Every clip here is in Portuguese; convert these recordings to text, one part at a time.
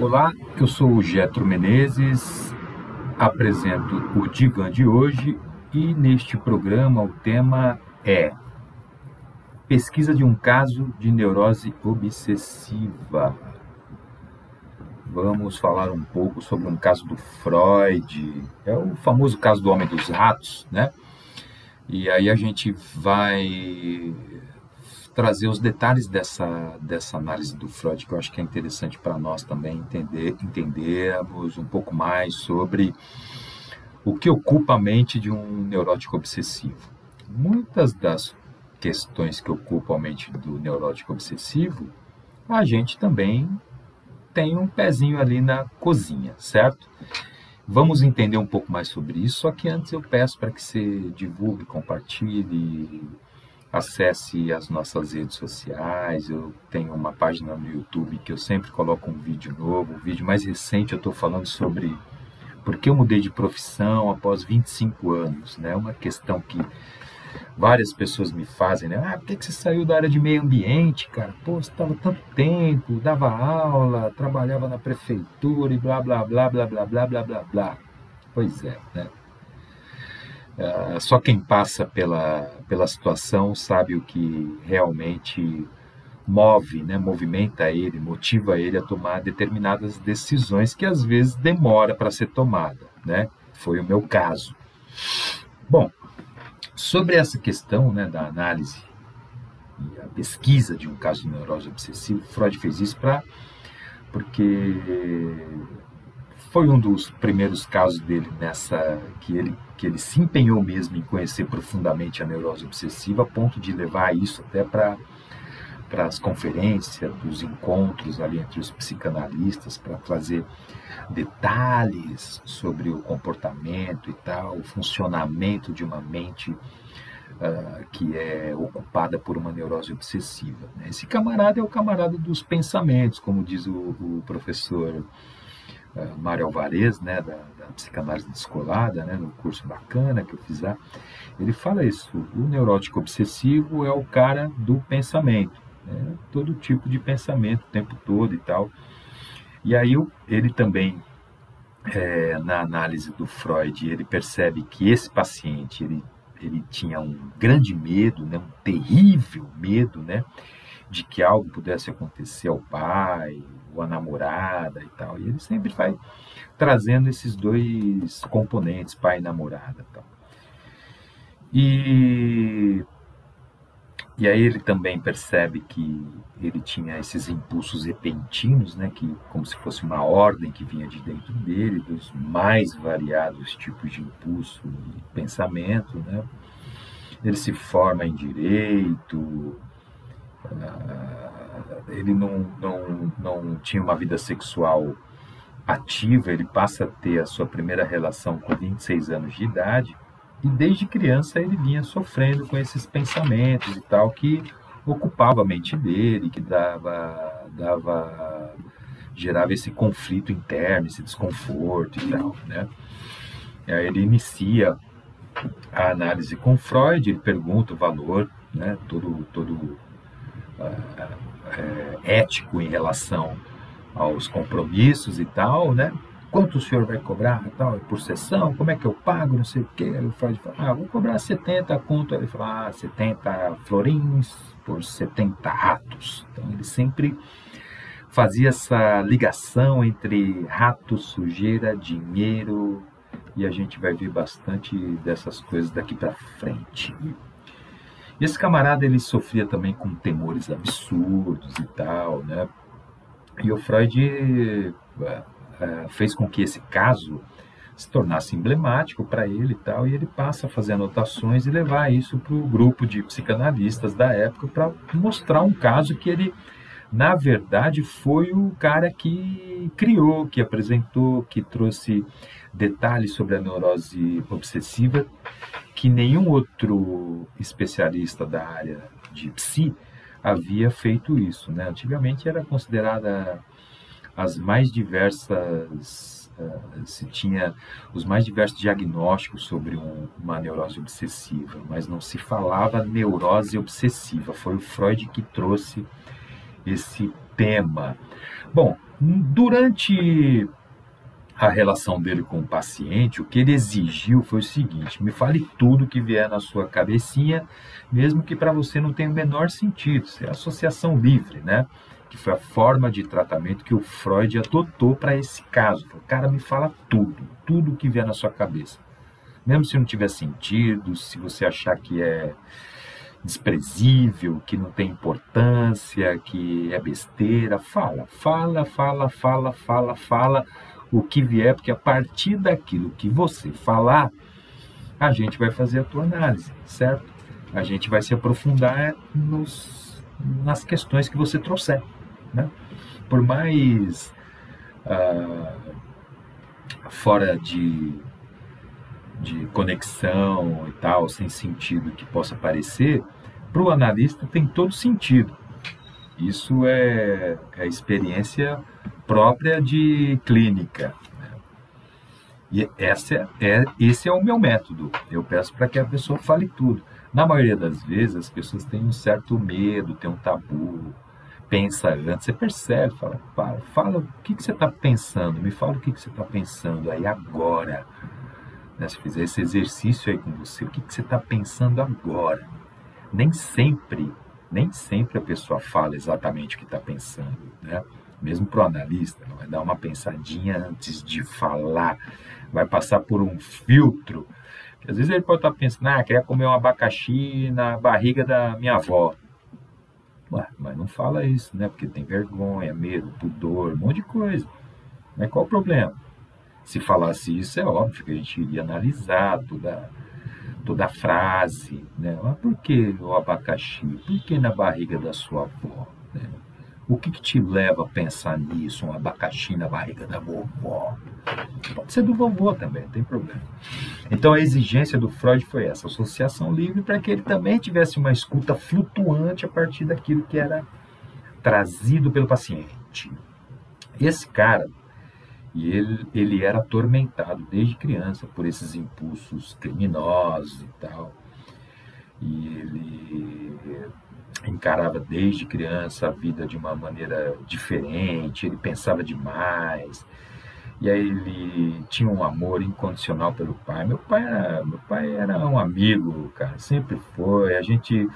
Olá, eu sou o Getro Menezes, apresento o Divã de hoje e neste programa o tema é Pesquisa de um caso de neurose obsessiva. Vamos falar um pouco sobre um caso do Freud, é o famoso caso do homem dos ratos, né? E aí a gente vai trazer os detalhes dessa, dessa análise do Freud, que eu acho que é interessante para nós também entender, entendermos um pouco mais sobre o que ocupa a mente de um neurótico obsessivo. Muitas das questões que ocupam a mente do neurótico obsessivo, a gente também tem um pezinho ali na cozinha, certo? Vamos entender um pouco mais sobre isso, só que antes eu peço para que você divulgue, compartilhe, acesse as nossas redes sociais. Eu tenho uma página no YouTube que eu sempre coloco um vídeo novo. O vídeo mais recente eu estou falando sobre por que eu mudei de profissão após 25 anos. Né? Uma questão que várias pessoas me fazem, né? Ah, por que, que você saiu da área de meio ambiente, cara? Pô, você estava tanto tempo, dava aula, trabalhava na prefeitura e blá, blá, blá, blá, blá, blá, blá, blá, blá. Pois é, né? Uh, só quem passa pela, pela situação sabe o que realmente move, né, movimenta ele, motiva ele a tomar determinadas decisões que às vezes demora para ser tomada, né? Foi o meu caso. Bom, sobre essa questão, né, da análise e a pesquisa de um caso de neurose obsessiva, Freud fez isso para porque foi um dos primeiros casos dele nessa que ele que ele se empenhou mesmo em conhecer profundamente a neurose obsessiva, a ponto de levar isso até para para as conferências, os encontros ali entre os psicanalistas, para trazer detalhes sobre o comportamento e tal, o funcionamento de uma mente uh, que é ocupada por uma neurose obsessiva. Né? Esse camarada é o camarada dos pensamentos, como diz o, o professor Mário Alvarez, né, da, da psicanálise descolada, né, no curso bacana que eu fiz lá, ele fala isso, o neurótico obsessivo é o cara do pensamento, né, todo tipo de pensamento o tempo todo e tal. E aí ele também, é, na análise do Freud, ele percebe que esse paciente, ele, ele tinha um grande medo, né, um terrível medo, né, de que algo pudesse acontecer ao pai, ou à namorada e tal. E ele sempre vai trazendo esses dois componentes, pai e namorada. Tal. E, e aí ele também percebe que ele tinha esses impulsos repentinos, né, que como se fosse uma ordem que vinha de dentro dele, dos mais variados tipos de impulso e pensamento, né. Ele se forma em direito, ele não, não, não tinha uma vida sexual ativa, ele passa a ter a sua primeira relação com 26 anos de idade, e desde criança ele vinha sofrendo com esses pensamentos e tal, que ocupava a mente dele, que dava, dava gerava esse conflito interno, esse desconforto e tal, né? Ele inicia a análise com Freud, ele pergunta o valor, né? Todo, todo é, ético em relação aos compromissos e tal, né? Quanto o senhor vai cobrar tal, por sessão? Como é que eu pago? Não sei o quê. Ele fala, ah, vou cobrar 70 conto. Ele fala, ah, 70 florins por 70 ratos. Então ele sempre fazia essa ligação entre rato, sujeira, dinheiro, e a gente vai ver bastante dessas coisas daqui para frente. E esse camarada ele sofria também com temores absurdos e tal, né? E o Freud é, fez com que esse caso se tornasse emblemático para ele e tal, e ele passa a fazer anotações e levar isso para o grupo de psicanalistas da época para mostrar um caso que ele, na verdade, foi o cara que criou, que apresentou, que trouxe detalhes sobre a neurose obsessiva que nenhum outro especialista da área de psi havia feito isso. Né? Antigamente era considerada as mais diversas, uh, se tinha os mais diversos diagnósticos sobre um, uma neurose obsessiva, mas não se falava neurose obsessiva. Foi o Freud que trouxe esse tema. Bom, Durante a relação dele com o paciente, o que ele exigiu foi o seguinte: me fale tudo que vier na sua cabecinha, mesmo que para você não tenha o menor sentido. Isso é associação livre, né? Que foi a forma de tratamento que o Freud adotou para esse caso. Falou, cara, me fala tudo, tudo que vier na sua cabeça. Mesmo se não tiver sentido, se você achar que é desprezível, que não tem importância, que é besteira, fala, fala, fala, fala, fala, fala o que vier, porque a partir daquilo que você falar, a gente vai fazer a tua análise, certo? A gente vai se aprofundar nos, nas questões que você trouxer, né? Por mais ah, fora de, de conexão e tal, sem sentido que possa parecer, para o analista tem todo sentido. Isso é, é experiência própria de clínica. Né? E essa é, esse é o meu método. Eu peço para que a pessoa fale tudo. Na maioria das vezes, as pessoas têm um certo medo, têm um tabu, pensa antes. Você percebe, fala, fala, fala o que, que você está pensando, me fala o que, que você está pensando aí agora. Né? Se fizer esse exercício aí com você, o que, que você está pensando agora? Nem sempre, nem sempre a pessoa fala exatamente o que está pensando, né? mesmo para o analista, vai dar uma pensadinha antes de falar, vai passar por um filtro. Às vezes ele pode estar pensando, ah, queria comer um abacaxi na barriga da minha avó. Ué, mas não fala isso, né? Porque tem vergonha, medo, pudor, um monte de coisa. Mas qual o problema? Se falasse isso, é óbvio que a gente iria analisar toda, toda a frase, né? Mas por que o abacaxi? Por que na barriga da sua avó? Né? O que, que, te leva a pensar nisso, um abacaxi na barriga da vovó? Pode ser do vovô também, não tem problema. Então a exigência do Freud foi essa, associação livre, para que ele também tivesse uma escuta flutuante a partir daquilo que era trazido pelo paciente. Esse cara, e ele, ele era atormentado desde criança por esses impulsos criminosos e tal. E ele encarava desde criança a vida de uma maneira diferente, ele pensava demais. E aí ele tinha um amor incondicional pelo pai. Meu pai era, meu pai era um amigo, cara, sempre foi. A gente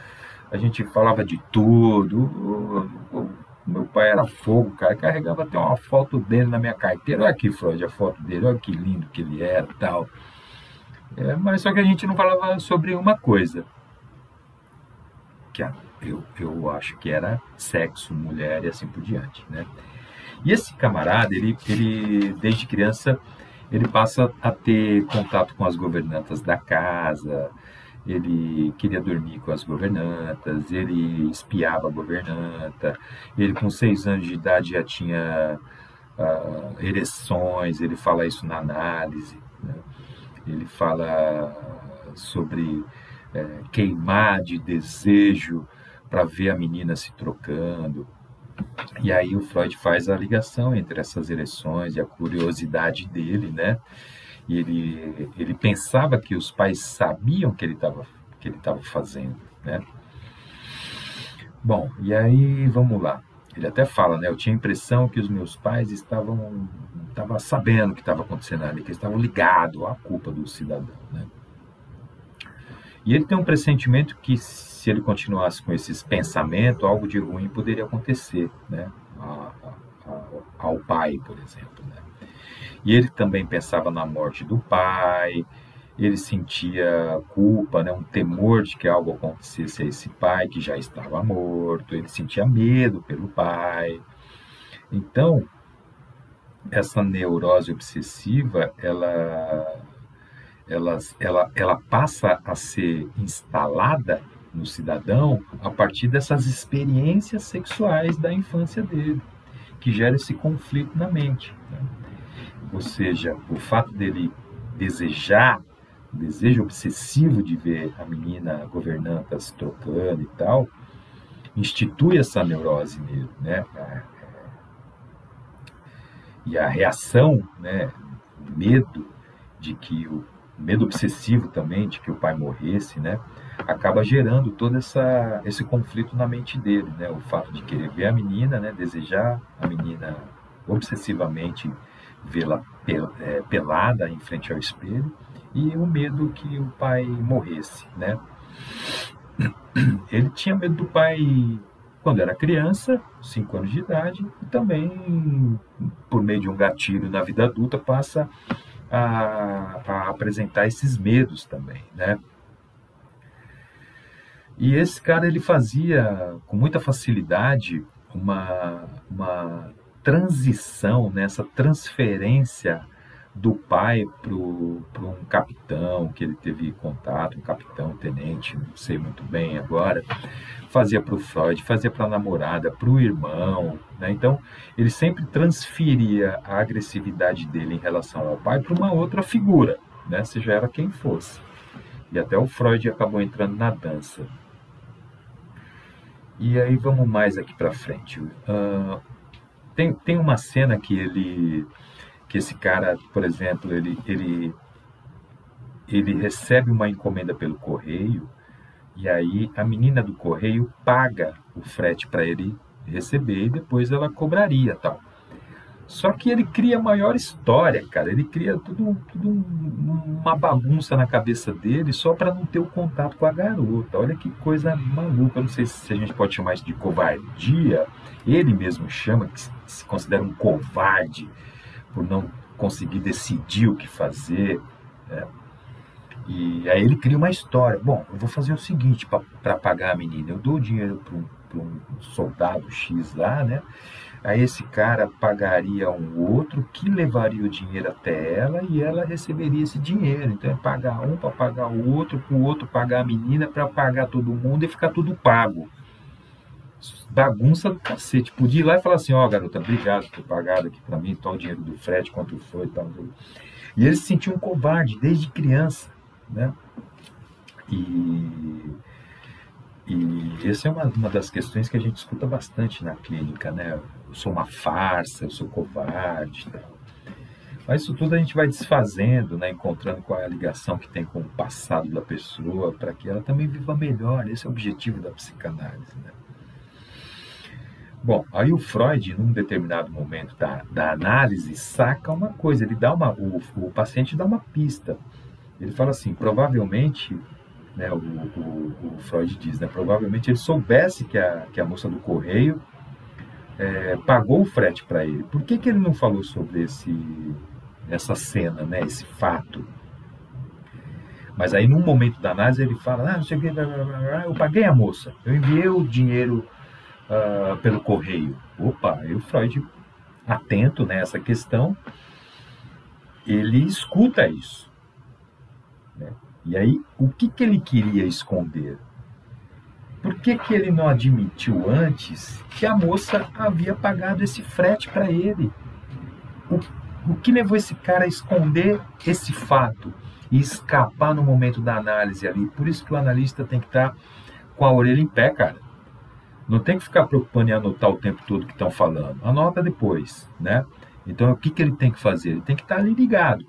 a gente falava de tudo. O, o, meu pai era fogo, cara. Carregava até uma foto dele na minha carteira. Olha aqui, Freud, a foto dele. Olha que lindo que ele era, tal. É, mas só que a gente não falava sobre uma coisa, que eu, eu acho que era sexo, mulher e assim por diante, né? E esse camarada, ele, ele desde criança, ele passa a ter contato com as governantas da casa, ele queria dormir com as governantas, ele espiava a governanta, ele com seis anos de idade já tinha uh, ereções, ele fala isso na análise, né? ele fala sobre é, queimar de desejo para ver a menina se trocando. E aí o Freud faz a ligação entre essas ereções e a curiosidade dele, né? Ele, ele pensava que os pais sabiam que ele estava que ele estava fazendo, né? Bom, e aí vamos lá. Ele até fala, né? Eu tinha a impressão que os meus pais estavam, estavam sabendo o que estava acontecendo ali, que estavam ligados à culpa do cidadão, né? E ele tem um pressentimento que se ele continuasse com esses pensamentos, algo de ruim poderia acontecer, né? A, a, ao pai, por exemplo. Né? E ele também pensava na morte do pai, ele sentia culpa, né? um temor de que algo acontecesse a esse pai que já estava morto, ele sentia medo pelo pai. Então, essa neurose obsessiva, ela, ela, ela, ela passa a ser instalada no cidadão a partir dessas experiências sexuais da infância dele, que gera esse conflito na mente. Né? Ou seja, o fato dele desejar, o desejo obsessivo de ver a menina governanta se trocando e tal, institui essa neurose nele, né? E a reação, né, o medo de que o medo obsessivo também de que o pai morresse, né? acaba gerando todo essa, esse conflito na mente dele, né? O fato de querer ver a menina, né? Desejar a menina obsessivamente vê-la é, pelada em frente ao espelho e o medo que o pai morresse, né? Ele tinha medo do pai quando era criança, 5 anos de idade, e também, por meio de um gatilho na vida adulta, passa a, a apresentar esses medos também, né? E esse cara ele fazia com muita facilidade uma, uma transição, né, transferência do pai para um capitão que ele teve contato, um capitão, tenente, não sei muito bem agora, fazia para o Freud, fazia para a namorada, para o irmão. Né? Então, ele sempre transferia a agressividade dele em relação ao pai para uma outra figura, né? seja ela quem fosse. E até o Freud acabou entrando na dança. E aí vamos mais aqui para frente. Uh, tem, tem uma cena que ele que esse cara, por exemplo, ele, ele, ele recebe uma encomenda pelo correio e aí a menina do correio paga o frete para ele receber e depois ela cobraria tal. Só que ele cria maior história, cara. Ele cria tudo, tudo uma bagunça na cabeça dele só para não ter o contato com a garota. Olha que coisa maluca. Eu não sei se a gente pode chamar isso de covardia. Ele mesmo chama que se considera um covarde por não conseguir decidir o que fazer. Né? E aí ele cria uma história. Bom, eu vou fazer o seguinte para pagar a menina. Eu dou o dinheiro para um, um soldado X lá, né? Aí esse cara pagaria um outro que levaria o dinheiro até ela e ela receberia esse dinheiro. Então é pagar um para pagar o outro, para o outro pagar a menina, para pagar todo mundo e ficar tudo pago bagunça do cacete. Podia ir lá e falar assim, ó, oh, garota, obrigado por ter pagado aqui para mim, tal o dinheiro do frete, quanto foi e tal. E ele se sentiu um covarde desde criança, né? E, e essa é uma, uma das questões que a gente escuta bastante na clínica, né? Eu sou uma farsa, eu sou covarde tal. Mas isso tudo a gente vai desfazendo, né? encontrando qual é a ligação que tem com o passado da pessoa, para que ela também viva melhor. Esse é o objetivo da psicanálise. Né? Bom, aí o Freud, num determinado momento da, da análise, saca uma coisa, ele dá uma, o, o paciente dá uma pista. Ele fala assim, provavelmente, né, o, o, o Freud diz, né, provavelmente ele soubesse que a, que a moça do correio é, pagou o frete para ele. Por que, que ele não falou sobre esse, essa cena, né, esse fato? Mas aí, num momento da análise, ele fala: Ah, não eu paguei a moça, eu enviei o dinheiro uh, pelo correio. Opa, e o Freud, atento nessa questão, ele escuta isso. E aí, o que, que ele queria esconder? Por que, que ele não admitiu antes que a moça havia pagado esse frete para ele? O, o que levou esse cara a esconder esse fato e escapar no momento da análise ali? Por isso que o analista tem que estar com a orelha em pé, cara. Não tem que ficar preocupando em anotar o tempo todo que estão falando. Anota depois, né? Então, o que, que ele tem que fazer? Ele tem que estar ali ligado.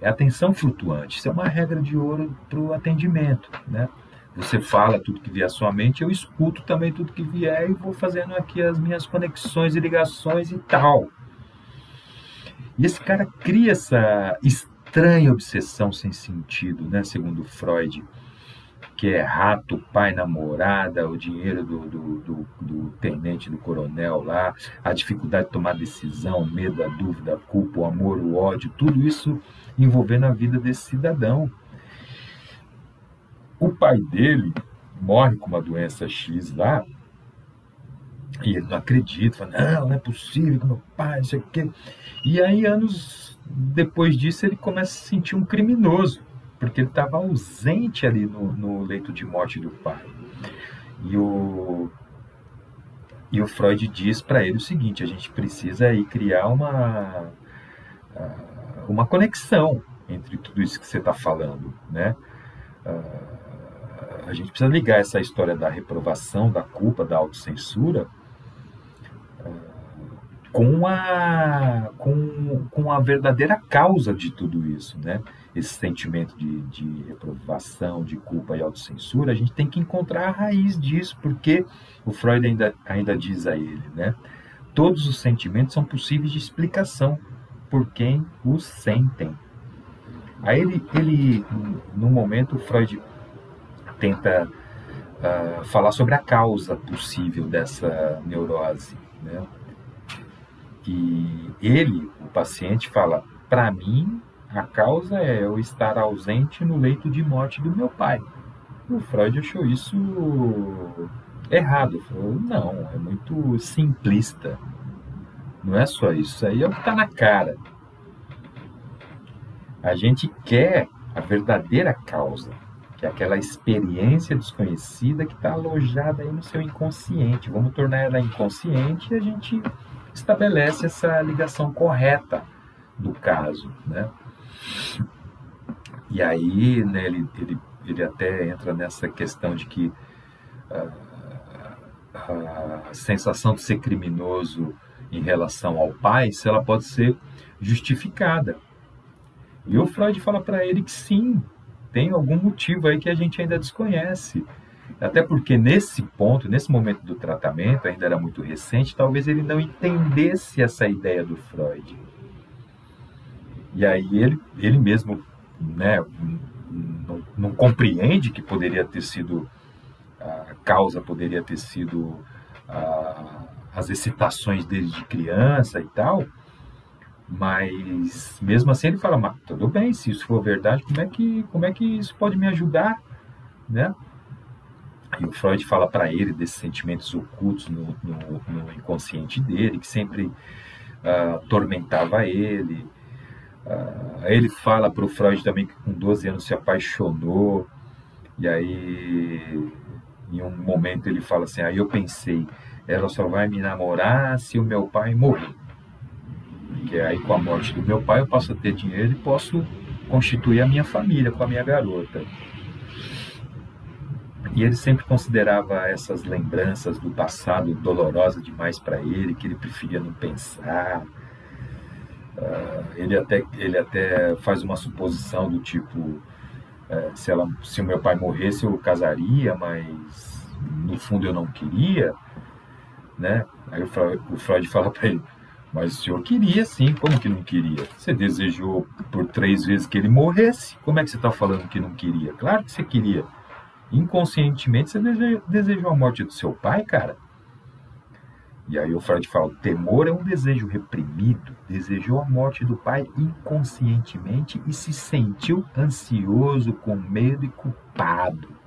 É atenção flutuante. Isso é uma regra de ouro para o atendimento, né? Você fala tudo que vier à sua mente, eu escuto também tudo que vier e vou fazendo aqui as minhas conexões e ligações e tal. E esse cara cria essa estranha obsessão sem sentido, né? Segundo Freud que é rato, pai, namorada, o dinheiro do, do, do, do, tenente, do coronel lá, a dificuldade de tomar decisão, medo, a dúvida, a culpa, o amor, o ódio, tudo isso envolvendo a vida desse cidadão. O pai dele morre com uma doença X lá, e ele não acredita, fala, não, não é possível, meu pai, não sei o quê. E aí, anos depois disso, ele começa a se sentir um criminoso porque ele estava ausente ali no, no, leito de morte do pai. E o, e o Freud diz para ele o seguinte: a gente precisa aí criar uma, uma conexão entre tudo isso que você está falando, né? Ah, a gente precisa ligar essa história da reprovação, da culpa, da autocensura ah, com a, com, com a verdadeira causa de tudo isso, né? esse sentimento de, de reprovação, de culpa e autocensura, a gente tem que encontrar a raiz disso, porque o Freud ainda, ainda diz a ele, né? todos os sentimentos são possíveis de explicação por quem os sentem. Aí ele, ele no momento, Freud tenta uh, falar sobre a causa possível dessa neurose. Né? E ele, o paciente, fala: para mim, a causa é eu estar ausente no leito de morte do meu pai. O Freud achou isso errado. Falou: não, é muito simplista. Não é só isso, isso aí é o que está na cara. A gente quer a verdadeira causa, que é aquela experiência desconhecida que está alojada aí no seu inconsciente. Vamos tornar ela inconsciente e a gente estabelece essa ligação correta do caso, né? E aí, né, ele, ele, ele até entra nessa questão de que uh, a sensação de ser criminoso em relação ao pai, se ela pode ser justificada. E o Freud fala para ele que sim, tem algum motivo aí que a gente ainda desconhece. Até porque nesse ponto, nesse momento do tratamento, ainda era muito recente, talvez ele não entendesse essa ideia do Freud. E aí ele, ele mesmo né, não, não compreende que poderia ter sido a causa poderia ter sido as excitações dele de criança e tal, mas mesmo assim ele fala, mas tudo bem, se isso for verdade, como é que, como é que isso pode me ajudar, né? E o Freud fala para ele desses sentimentos ocultos no, no, no inconsciente dele, que sempre uh, atormentava ele. Uh, ele fala para o Freud também que com 12 anos se apaixonou, e aí em um momento ele fala assim: aí eu pensei, ela só vai me namorar se o meu pai morrer. Porque aí com a morte do meu pai eu posso ter dinheiro e posso constituir a minha família com a minha garota. E ele sempre considerava essas lembranças do passado dolorosa demais para ele, que ele preferia não pensar. Uh, ele, até, ele até faz uma suposição do tipo: uh, se, ela, se o meu pai morresse, eu casaria, mas no fundo eu não queria. Né? Aí o Freud, fala para ele: mas o senhor queria sim, como que não queria? Você desejou por três vezes que ele morresse, como é que você está falando que não queria? Claro que você queria. Inconscientemente você desejou a morte do seu pai, cara. E aí o Freud fala: o temor é um desejo reprimido. Desejou a morte do pai inconscientemente e se sentiu ansioso, com medo e culpado.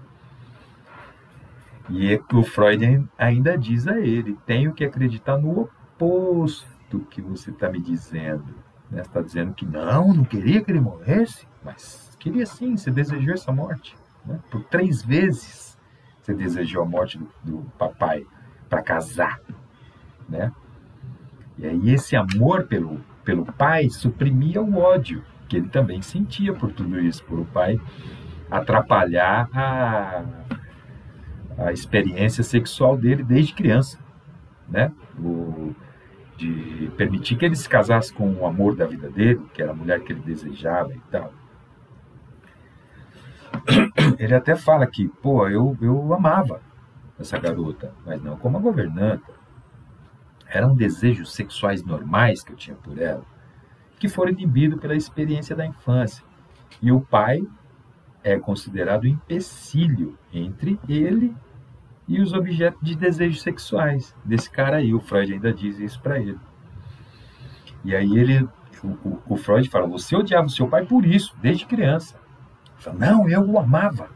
E é o Freud ainda diz a ele: tenho que acreditar no oposto que você está me dizendo. Você né? está dizendo que não, não queria que ele morresse, mas queria sim, você desejou essa morte. Né? Por três vezes você desejou a morte do, do papai para casar. Né? E aí esse amor pelo, pelo pai suprimia o ódio que ele também sentia por tudo isso, por o pai atrapalhar a, a experiência sexual dele desde criança, né? O, de permitir que ele se casasse com o amor da vida dele, que era a mulher que ele desejava e tal. Ele até fala que, pô, eu, eu amava essa garota, mas não como a governanta. Eram desejos sexuais normais que eu tinha por ela, que foram inibidos pela experiência da infância. E o pai é considerado empecilho entre ele e os objetos de desejos sexuais desse cara aí. O Freud ainda diz isso para ele. E aí ele, o, o, Freud fala: você odiava o seu pai por isso, desde criança. Fala, não, eu o amava.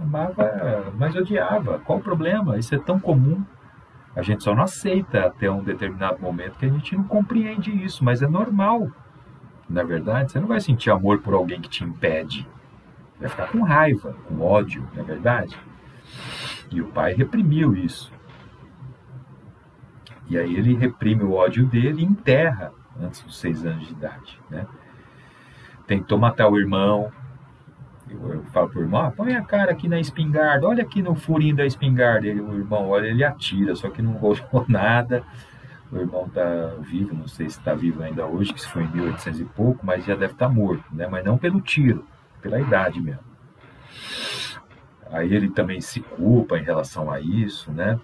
Amava, mas odiava. Qual o problema? Isso é tão comum. A gente só não aceita até um determinado momento que a gente não compreende isso, mas é normal. Na verdade, você não vai sentir amor por alguém que te impede. Vai ficar com raiva, com ódio, na é verdade. E o pai reprimiu isso. E aí ele reprime o ódio dele e enterra antes dos seis anos de idade. Né? Tentou matar o irmão. Eu, eu falo pro irmão, ah, põe a cara aqui na espingarda, olha aqui no furinho da espingarda. Ele, o irmão olha, ele atira, só que não rolou nada. O irmão tá vivo, não sei se está vivo ainda hoje, que se foi em 1800 e pouco, mas já deve estar tá morto, né? Mas não pelo tiro, pela idade mesmo. Aí ele também se culpa em relação a isso, né?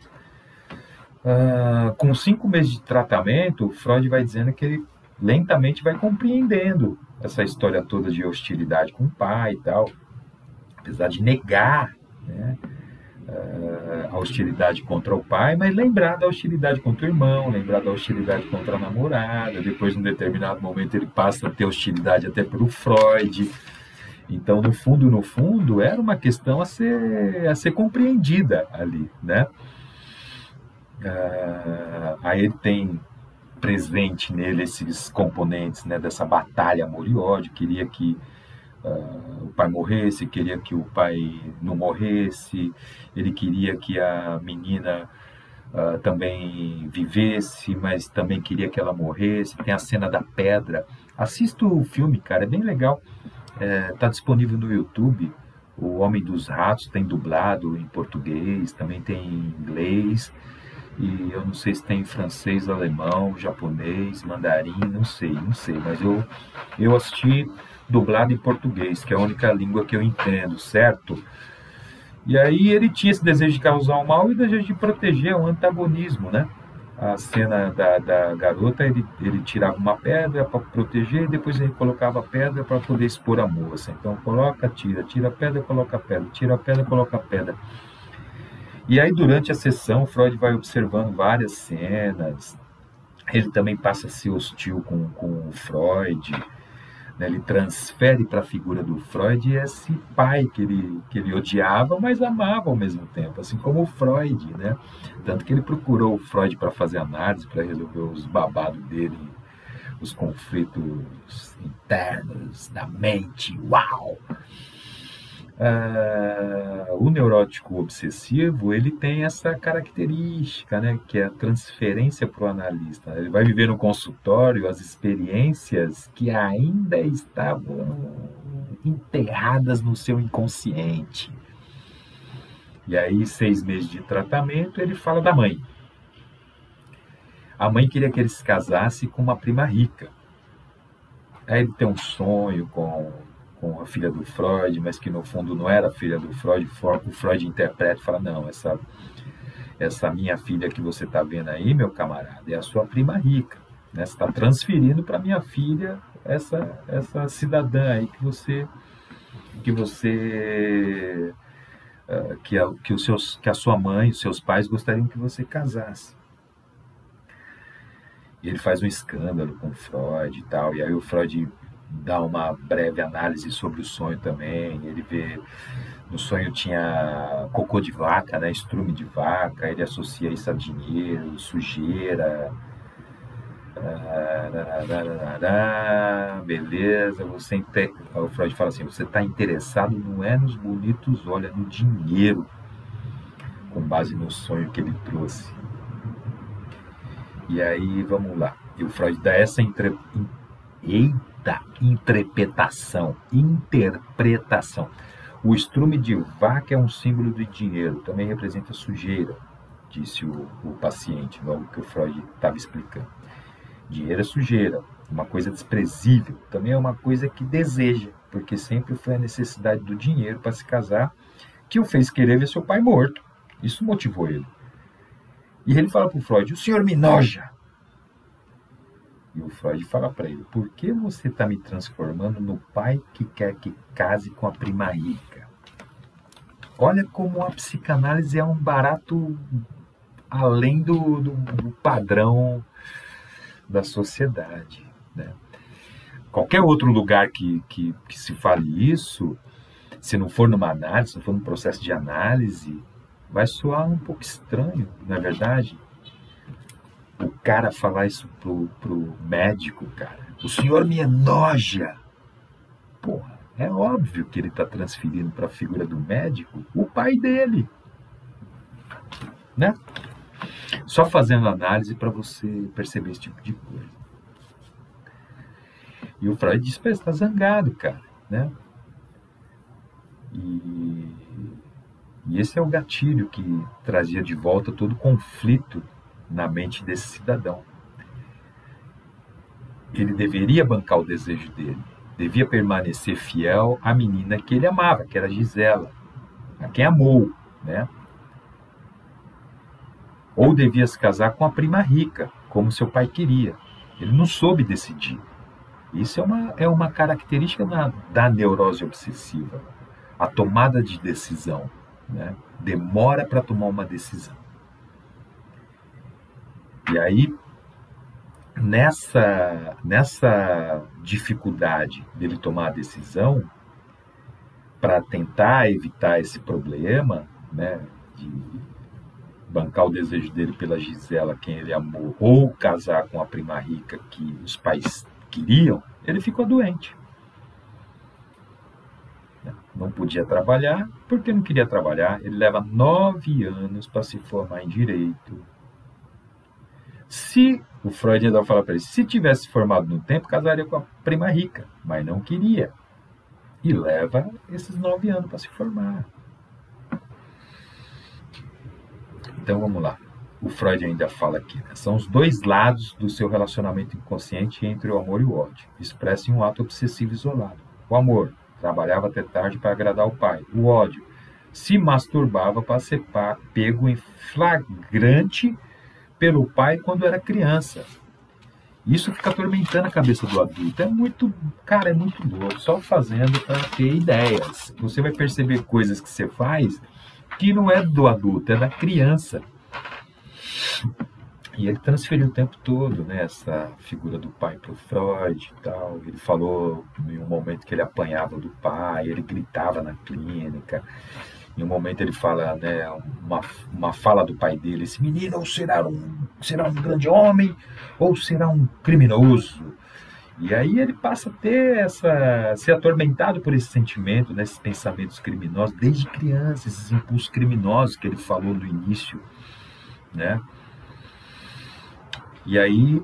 Uh, com cinco meses de tratamento, Freud vai dizendo que ele lentamente vai compreendendo essa história toda de hostilidade com o pai e tal, apesar de negar né, uh, a hostilidade contra o pai, mas lembrar da hostilidade contra o irmão, lembrar da hostilidade contra a namorada. Depois, num determinado momento, ele passa a ter hostilidade até pelo Freud. Então, no fundo, no fundo, era uma questão a ser, a ser compreendida ali, né? Uh, aí tem presente nele esses componentes né, dessa batalha amor e ódio, queria que uh, o pai morresse, queria que o pai não morresse, ele queria que a menina uh, também vivesse, mas também queria que ela morresse. Tem a cena da pedra. Assista o filme, cara, é bem legal. É, tá disponível no YouTube. O Homem dos Ratos tem dublado em português, também tem em inglês. E eu não sei se tem francês, alemão, japonês, mandarim, não sei, não sei. Mas eu, eu assisti dublado em português, que é a única língua que eu entendo, certo? E aí ele tinha esse desejo de causar o mal e o desejo de proteger, o antagonismo, né? A cena da, da garota, ele, ele tirava uma pedra para proteger e depois ele colocava a pedra para poder expor a moça. Então coloca, tira, tira a pedra, coloca a pedra, tira a pedra, coloca a pedra. E aí durante a sessão, Freud vai observando várias cenas. Ele também passa a ser hostil com, com o Freud né? Ele transfere para a figura do Freud esse pai que ele, que ele odiava, mas amava ao mesmo tempo, assim como o Freud. Né? Tanto que ele procurou o Freud para fazer análise, para resolver os babados dele, os conflitos internos da mente. Uau! Uh, o neurótico obsessivo ele tem essa característica, né, que é a transferência para o analista. Ele vai viver no consultório as experiências que ainda estavam enterradas no seu inconsciente. E aí, seis meses de tratamento, ele fala da mãe. A mãe queria que ele se casasse com uma prima rica. Aí ele tem um sonho com com a filha do Freud, mas que no fundo não era filha do Freud, o Freud interpreta e fala, não, essa, essa minha filha que você está vendo aí, meu camarada, é a sua prima rica. Né? Você está transferindo para minha filha essa, essa cidadã aí que você que você uh, que, a, que, os seus, que a sua mãe, os seus pais gostariam que você casasse. E ele faz um escândalo com Freud e tal, e aí o Freud dá uma breve análise sobre o sonho também. Ele vê no sonho tinha cocô de vaca, né, estrume de vaca, ele associa isso a dinheiro, sujeira. Beleza, você o Freud fala assim, você está interessado não é nos bonitos olhos, é no dinheiro, com base no sonho que ele trouxe. E aí, vamos lá. E o Freud dá essa entre... Eita! interpretação, interpretação. O estrume de vaca é um símbolo do dinheiro, também representa sujeira, disse o, o paciente, logo que o Freud estava explicando. Dinheiro é sujeira, uma coisa desprezível, também é uma coisa que deseja, porque sempre foi a necessidade do dinheiro para se casar que o fez querer ver seu pai morto. Isso motivou ele. E ele fala para o Freud: o senhor me noja. E o Freud fala para ele: por que você está me transformando no pai que quer que case com a prima rica? Olha como a psicanálise é um barato além do, do, do padrão da sociedade. Né? Qualquer outro lugar que, que, que se fale isso, se não for numa análise, se não for num processo de análise, vai soar um pouco estranho, não é verdade? O cara falar isso pro, pro médico, cara. O senhor me enoja. Porra, é óbvio que ele está transferindo para a figura do médico o pai dele. Né? Só fazendo análise para você perceber esse tipo de coisa. E o Freud diz para está zangado, cara. Né? E, e esse é o gatilho que trazia de volta todo o conflito na mente desse cidadão. Ele deveria bancar o desejo dele, devia permanecer fiel à menina que ele amava, que era Gisela, a quem amou, né? ou devia se casar com a prima rica, como seu pai queria. Ele não soube decidir. Isso é uma, é uma característica da, da neurose obsessiva, a tomada de decisão. Né? Demora para tomar uma decisão. E aí, nessa, nessa dificuldade dele tomar a decisão, para tentar evitar esse problema, né, de bancar o desejo dele pela Gisela, quem ele amou, ou casar com a prima rica que os pais queriam, ele ficou doente. Não podia trabalhar, porque não queria trabalhar. Ele leva nove anos para se formar em direito. Se o Freud ainda fala para ele, se tivesse formado no tempo, casaria com a prima rica, mas não queria. E leva esses nove anos para se formar. Então vamos lá. O Freud ainda fala aqui. Né? São os dois lados do seu relacionamento inconsciente entre o amor e o ódio, expresso em um ato obsessivo isolado. O amor trabalhava até tarde para agradar o pai. O ódio se masturbava para ser pego em flagrante pelo pai quando era criança. Isso fica atormentando a cabeça do adulto. É muito, cara, é muito louco. Só fazendo para ter ideias. Você vai perceber coisas que você faz que não é do adulto, é da criança. E ele transferiu o tempo todo né, essa figura do pai para o Freud e tal. Ele falou em um momento que ele apanhava do pai, ele gritava na clínica. Em um momento ele fala, né, uma, uma fala do pai dele: esse menino ou será um, será um grande homem ou será um criminoso. E aí ele passa a ter essa, ser atormentado por esse sentimento, né, esses pensamentos criminosos desde criança, esses impulsos criminosos que ele falou no início, né? E aí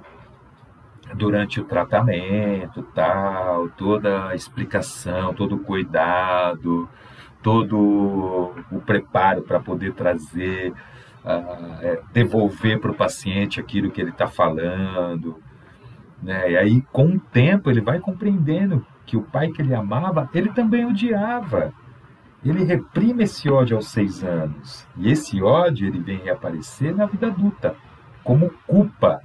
durante o tratamento, tal, toda a explicação, todo o cuidado, todo o preparo para poder trazer, uh, é, devolver para o paciente aquilo que ele está falando, né? E aí, com o tempo, ele vai compreendendo que o pai que ele amava, ele também odiava. Ele reprime esse ódio aos seis anos. E esse ódio ele vem reaparecer na vida adulta, como culpa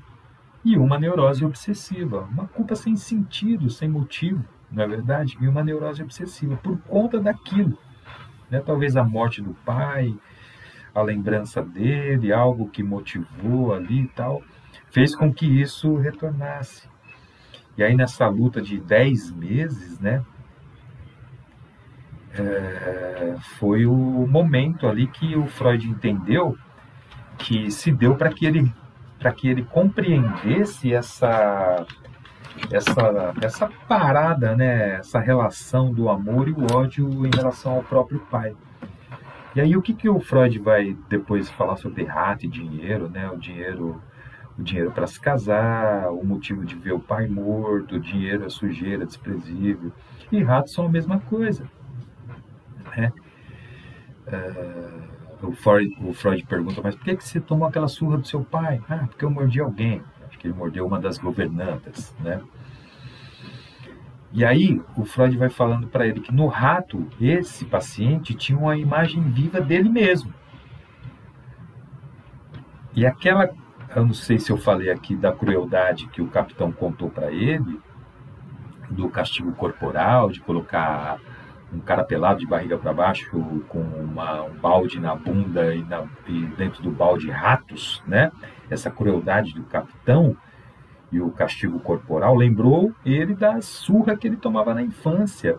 e uma neurose obsessiva. Uma culpa sem sentido, sem motivo, não é verdade? E uma neurose obsessiva, por conta daquilo. Né? Talvez a morte do pai, a lembrança dele, algo que motivou ali e tal fez com que isso retornasse. E aí nessa luta de 10 meses, né, é, foi o momento ali que o Freud entendeu que se deu para que ele para que ele compreendesse essa essa essa parada, né, essa relação do amor e o ódio em relação ao próprio pai. E aí o que que o Freud vai depois falar sobre rato e dinheiro, né? O dinheiro o dinheiro para se casar, o motivo de ver o pai morto, o dinheiro, a sujeira, desprezível. E ratos são a mesma coisa. Né? Uh, o, Freud, o, Freud, pergunta, mas por que, que você tomou aquela surra do seu pai? Ah, porque eu mordi alguém. Que ele mordeu uma das governantas, né? E aí o Freud vai falando para ele que no rato esse paciente tinha uma imagem viva dele mesmo. E aquela eu não sei se eu falei aqui da crueldade que o capitão contou para ele, do castigo corporal, de colocar um cara pelado de barriga para baixo com uma, um balde na bunda e, na, e dentro do balde ratos, né? Essa crueldade do capitão e o castigo corporal lembrou ele da surra que ele tomava na infância.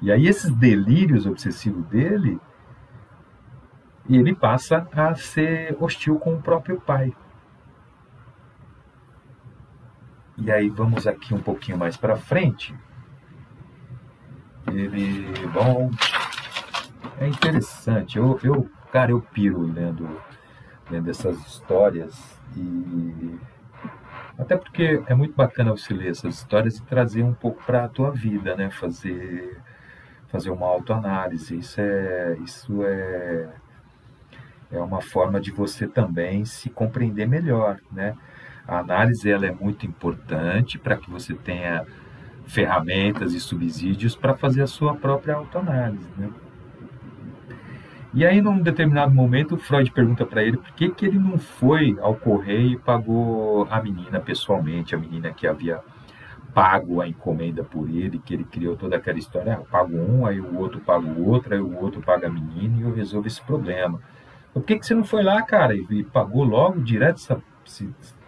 E aí esses delírios obsessivos dele ele passa a ser hostil com o próprio pai. E aí vamos aqui um pouquinho mais para frente. Ele, bom, é interessante. Eu, eu, cara, eu piro lendo, lendo essas histórias e até porque é muito bacana você ler essas histórias e trazer um pouco para a tua vida, né? Fazer fazer uma autoanálise. Isso é isso é é uma forma de você também se compreender melhor, né? A análise ela é muito importante para que você tenha ferramentas e subsídios para fazer a sua própria autoanálise, né? E aí, num determinado momento, Freud pergunta para ele por que, que ele não foi ao correio e pagou a menina pessoalmente, a menina que havia pago a encomenda por ele, que ele criou toda aquela história, ah, eu pago um, aí o outro paga o outro, aí o outro paga a menina e eu resolvo esse problema. Por que, que você não foi lá, cara, e, pagou logo direto essa,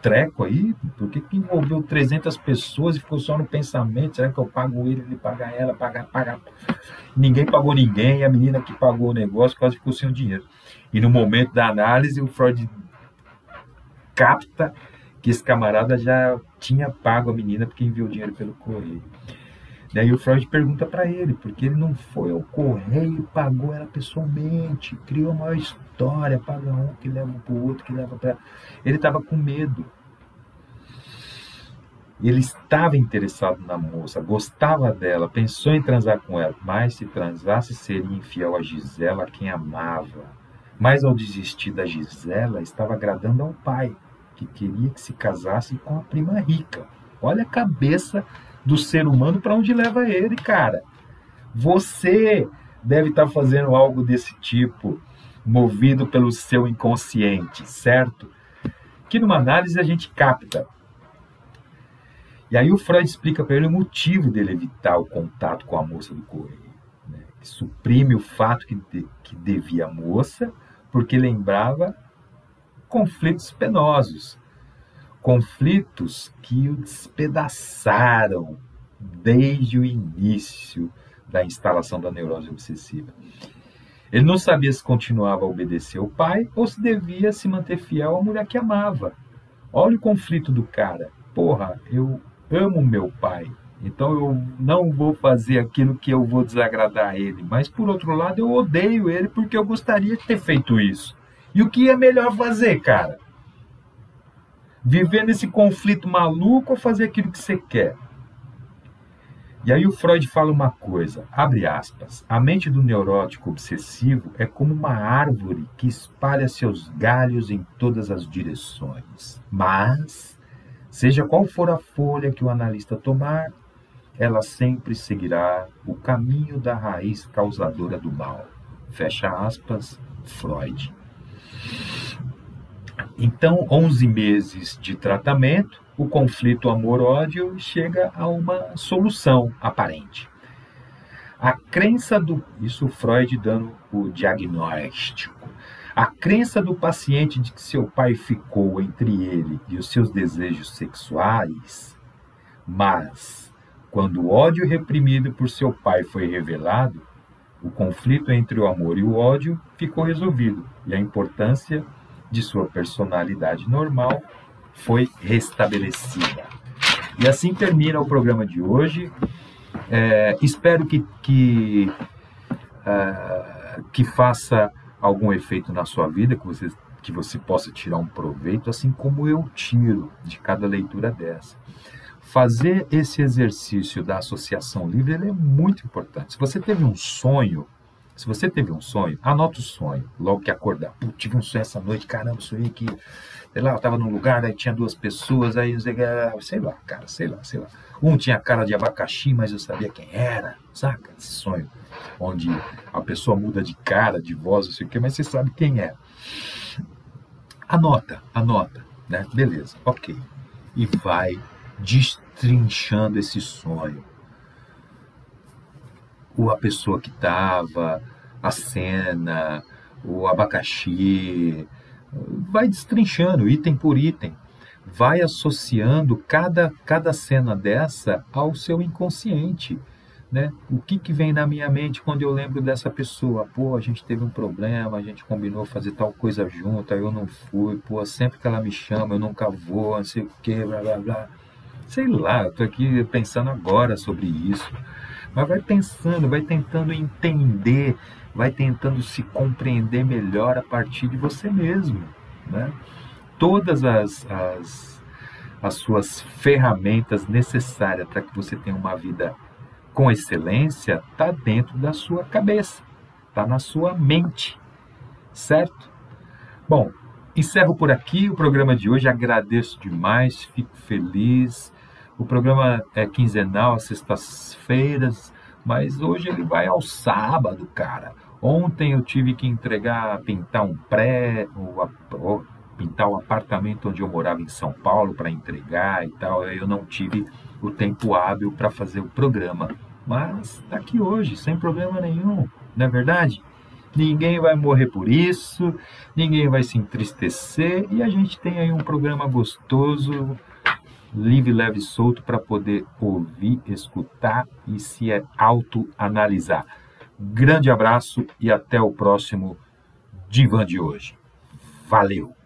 treco aí? Por que, que envolveu 300 pessoas e ficou só no pensamento? Será que eu pago ele, ele paga ela, paga, paga? Ninguém pagou ninguém, a menina que pagou o negócio quase ficou sem o dinheiro. E no momento da análise, o Freud capta que esse camarada já tinha pago a menina porque enviou dinheiro pelo correio. Daí o Freud pergunta para ele, porque ele não foi ao correio pagou ela pessoalmente, criou uma história, paga um que leva para o outro, que leva para. Ele estava com medo. Ele estava interessado na moça, gostava dela, pensou em transar com ela, mas se transasse seria infiel a Gisela, a quem amava. Mas ao desistir da Gisela, estava agradando ao pai, que queria que se casasse com a prima rica. Olha a cabeça do ser humano para onde leva ele, cara. Você deve estar tá fazendo algo desse tipo, movido pelo seu inconsciente, certo? Que numa análise a gente capta. E aí o Freud explica para ele o motivo dele evitar o contato com a moça do correio. Né? Suprime o fato que, de, que devia a moça, porque lembrava conflitos penosos conflitos que o despedaçaram desde o início da instalação da neurose obsessiva. Ele não sabia se continuava a obedecer ao pai ou se devia se manter fiel à mulher que amava. Olha o conflito do cara. Porra, eu amo meu pai, então eu não vou fazer aquilo que eu vou desagradar a ele. Mas por outro lado, eu odeio ele porque eu gostaria de ter feito isso. E o que é melhor fazer, cara? Viver nesse conflito maluco ou fazer aquilo que você quer? E aí o Freud fala uma coisa, abre aspas, a mente do neurótico obsessivo é como uma árvore que espalha seus galhos em todas as direções. Mas, seja qual for a folha que o analista tomar, ela sempre seguirá o caminho da raiz causadora do mal. Fecha aspas, Freud. Então, 11 meses de tratamento, o conflito amor-ódio chega a uma solução aparente. A crença do. Isso Freud dando o diagnóstico. A crença do paciente de que seu pai ficou entre ele e os seus desejos sexuais, mas, quando o ódio reprimido por seu pai foi revelado, o conflito entre o amor e o ódio ficou resolvido e a importância de sua personalidade normal foi restabelecida. E assim termina o programa de hoje. É, espero que, que, uh, que faça algum efeito na sua vida, que você, que você possa tirar um proveito, assim como eu tiro de cada leitura dessa. Fazer esse exercício da associação livre é muito importante. Se você teve um sonho, se você teve um sonho, anota o sonho, logo que acordar. Pô, tive um sonho essa noite, caramba, sonhei que, sei lá, eu tava num lugar, aí tinha duas pessoas, aí, sei lá, cara, sei lá, sei lá. Um tinha cara de abacaxi, mas eu sabia quem era, saca? Esse sonho, onde a pessoa muda de cara, de voz, não sei o quê, mas você sabe quem é. Anota, anota, né? Beleza, ok. E vai destrinchando esse sonho a pessoa que estava, a cena, o abacaxi, vai destrinchando item por item, vai associando cada, cada cena dessa ao seu inconsciente. Né? O que, que vem na minha mente quando eu lembro dessa pessoa? Pô, a gente teve um problema, a gente combinou fazer tal coisa junto, aí eu não fui, pô, sempre que ela me chama eu nunca vou, não sei o que, blá blá blá. Sei lá, eu tô aqui pensando agora sobre isso. Mas vai pensando, vai tentando entender, vai tentando se compreender melhor a partir de você mesmo. Né? Todas as, as, as suas ferramentas necessárias para que você tenha uma vida com excelência está dentro da sua cabeça, está na sua mente, certo? Bom, encerro por aqui o programa de hoje. Agradeço demais, fico feliz. O programa é quinzenal, às sextas-feiras, mas hoje ele vai ao sábado, cara. Ontem eu tive que entregar, pintar um pré, ou, pintar o apartamento onde eu morava em São Paulo para entregar e tal. Eu não tive o tempo hábil para fazer o programa. Mas está aqui hoje, sem problema nenhum, não é verdade? Ninguém vai morrer por isso, ninguém vai se entristecer e a gente tem aí um programa gostoso, livre, leve e solto para poder ouvir, escutar e se autoanalisar. Grande abraço e até o próximo Divan de hoje. Valeu!